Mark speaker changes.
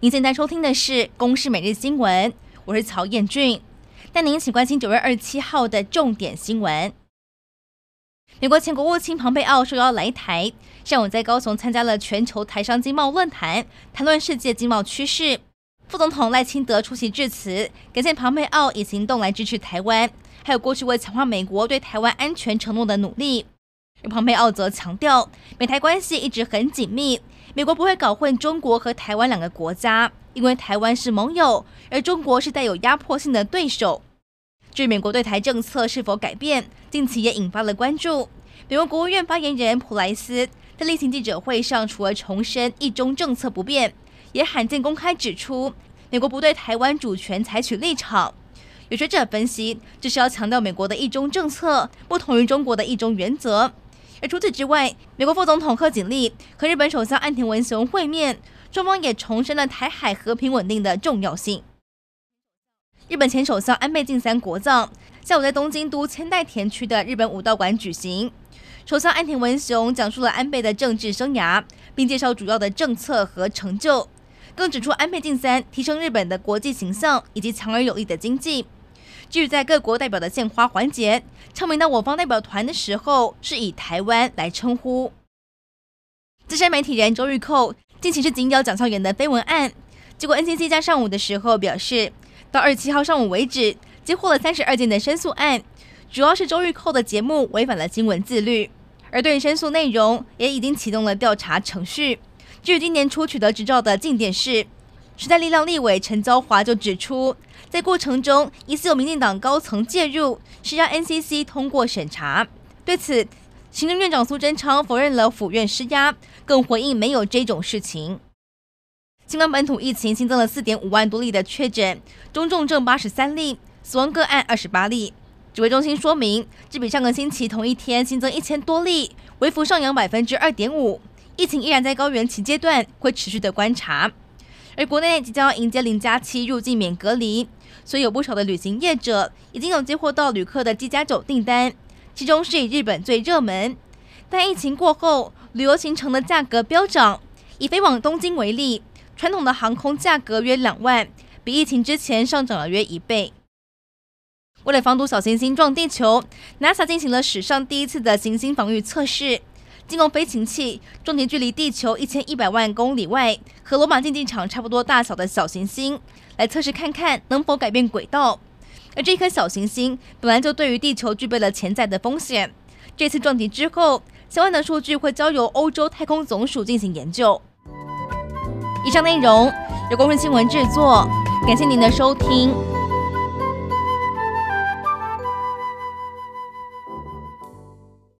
Speaker 1: 您现在收听的是《公视每日新闻》，我是曹彦俊，带您一起关心九月二十七号的重点新闻。美国前国务卿庞佩奥受邀来台，上午在高雄参加了全球台商经贸论坛，谈论世界经贸趋势。副总统赖清德出席致辞，感谢庞佩奥以行动来支持台湾，还有过去为强化美国对台湾安全承诺的努力。而庞佩奥则强调，美台关系一直很紧密，美国不会搞混中国和台湾两个国家，因为台湾是盟友，而中国是带有压迫性的对手。至于美国对台政策是否改变，近期也引发了关注。美国国务院发言人普莱斯在例行记者会上，除了重申一中政策不变，也罕见公开指出，美国不对台湾主权采取立场。有学者分析，这是要强调美国的一中政策不同于中国的一中原则。而除此之外，美国副总统贺锦丽和日本首相岸田文雄会面，双方也重申了台海和平稳定的重要性。日本前首相安倍晋三国葬下午在东京都千代田区的日本武道馆举行。首相岸田文雄讲述了安倍的政治生涯，并介绍主要的政策和成就，更指出安倍晋三提升日本的国际形象以及强而有力的经济。至于在各国代表的献花环节，唱名到我方代表团的时候，是以台湾来称呼。资深媒体人周玉蔻近期是紧咬奖项员的绯闻案，结果 NCC 在上午的时候表示。到二十七号上午为止，接获了三十二件的申诉案，主要是周玉蔻的节目违反了新闻自律，而对申诉内容也已经启动了调查程序。至于今年初取得执照的镜电视，时代力量立委陈昭华就指出，在过程中疑似有民进党高层介入，是让 NCC 通过审查。对此，行政院长苏贞昌否认了府院施压，更回应没有这种事情。新冠本土疫情新增了四点五万多例的确诊，中重症八十三例，死亡个案二十八例。指挥中心说明，这比上个星期同一天新增一千多例，微幅上扬百分之二点五。疫情依然在高原期阶段，会持续的观察。而国内即将迎接零加七入境免隔离，所以有不少的旅行业者已经有接获到旅客的机加酒订单，其中是以日本最热门。但疫情过后，旅游行程的价格飙涨，以飞往东京为例。传统的航空价格约两万，比疫情之前上涨了约一倍。为了防堵小行星撞地球，NASA 进行了史上第一次的行星防御测试，进攻飞行器撞击距离地球一千一百万公里外和罗马竞技场差不多大小的小行星，来测试看看能否改变轨道。而这颗小行星本来就对于地球具备了潜在的风险，这次撞击之后，相关的数据会交由欧洲太空总署进行研究。以上内容由公视新闻制作，感谢您的收听。